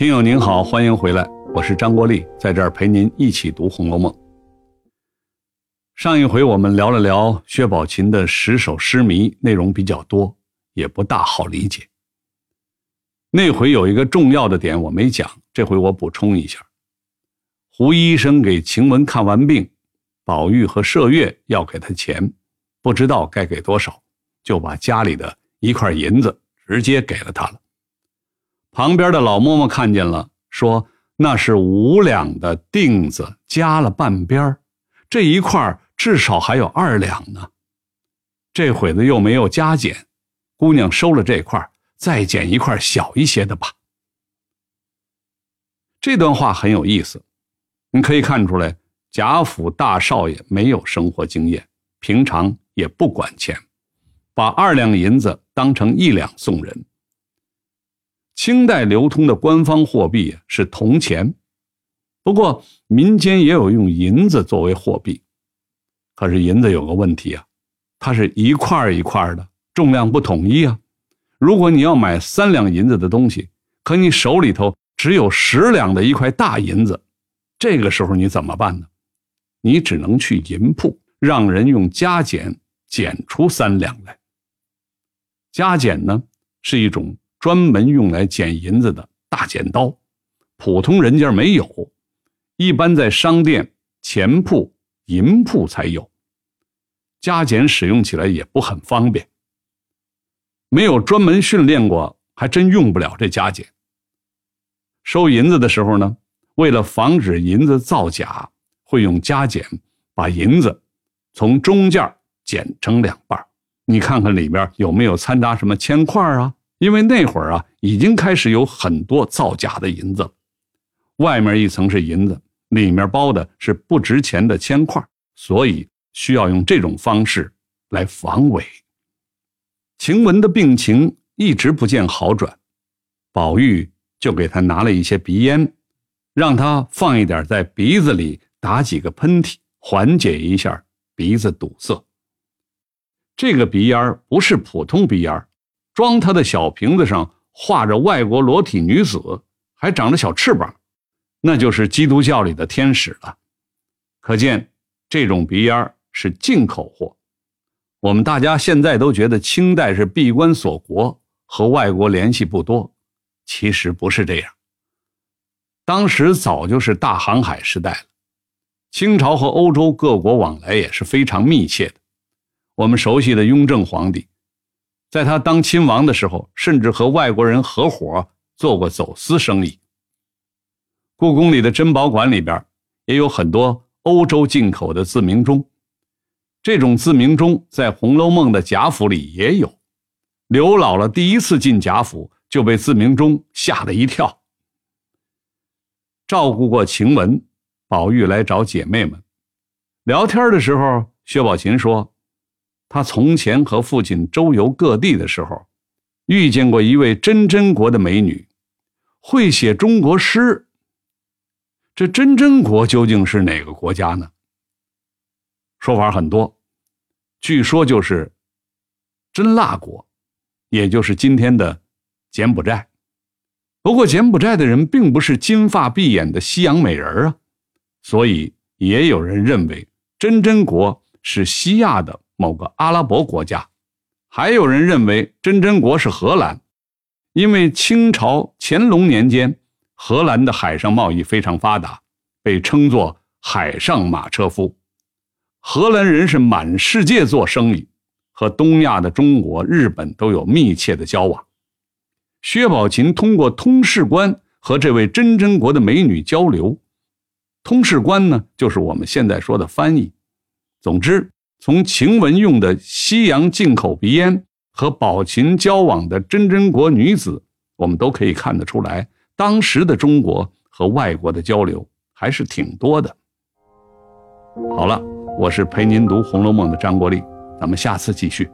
听友您好，欢迎回来，我是张国立，在这儿陪您一起读《红楼梦》。上一回我们聊了聊薛宝琴的十首诗谜，内容比较多，也不大好理解。那回有一个重要的点我没讲，这回我补充一下：胡医生给晴雯看完病，宝玉和麝月要给他钱，不知道该给多少，就把家里的一块银子直接给了他了。旁边的老嬷嬷看见了，说：“那是五两的锭子，加了半边这一块至少还有二两呢。这会子又没有加减，姑娘收了这块，再捡一块小一些的吧。”这段话很有意思，你可以看出来，贾府大少爷没有生活经验，平常也不管钱，把二两银子当成一两送人。清代流通的官方货币是铜钱，不过民间也有用银子作为货币。可是银子有个问题啊，它是一块一块的，重量不统一啊。如果你要买三两银子的东西，可你手里头只有十两的一块大银子，这个时候你怎么办呢？你只能去银铺，让人用加减减出三两来。加减呢是一种。专门用来捡银子的大剪刀，普通人家没有，一般在商店、钱铺、银铺才有。加减使用起来也不很方便，没有专门训练过，还真用不了这加减。收银子的时候呢，为了防止银子造假，会用加减把银子从中间剪成两半你看看里边有没有掺杂什么铅块啊？因为那会儿啊，已经开始有很多造假的银子，外面一层是银子，里面包的是不值钱的铅块，所以需要用这种方式来防伪。晴雯的病情一直不见好转，宝玉就给她拿了一些鼻烟，让他放一点在鼻子里，打几个喷嚏，缓解一下鼻子堵塞。这个鼻烟不是普通鼻烟。装他的小瓶子上画着外国裸体女子，还长着小翅膀，那就是基督教里的天使了。可见这种鼻烟是进口货。我们大家现在都觉得清代是闭关锁国，和外国联系不多，其实不是这样。当时早就是大航海时代了，清朝和欧洲各国往来也是非常密切的。我们熟悉的雍正皇帝。在他当亲王的时候，甚至和外国人合伙做过走私生意。故宫里的珍宝馆里边也有很多欧洲进口的自鸣钟，这种自鸣钟在《红楼梦》的贾府里也有。刘姥姥第一次进贾府就被自鸣钟吓了一跳。照顾过晴雯，宝玉来找姐妹们聊天的时候，薛宝琴说。他从前和父亲周游各地的时候，遇见过一位真真国的美女，会写中国诗。这真真国究竟是哪个国家呢？说法很多，据说就是真腊国，也就是今天的柬埔寨。不过柬埔寨的人并不是金发碧眼的西洋美人啊，所以也有人认为真真国是西亚的。某个阿拉伯国家，还有人认为真真国是荷兰，因为清朝乾隆年间，荷兰的海上贸易非常发达，被称作海上马车夫。荷兰人是满世界做生意，和东亚的中国、日本都有密切的交往。薛宝琴通过通事官和这位真真国的美女交流，通事官呢，就是我们现在说的翻译。总之。从晴雯用的西洋进口鼻烟和宝琴交往的真真国女子，我们都可以看得出来，当时的中国和外国的交流还是挺多的。好了，我是陪您读《红楼梦》的张国立，咱们下次继续。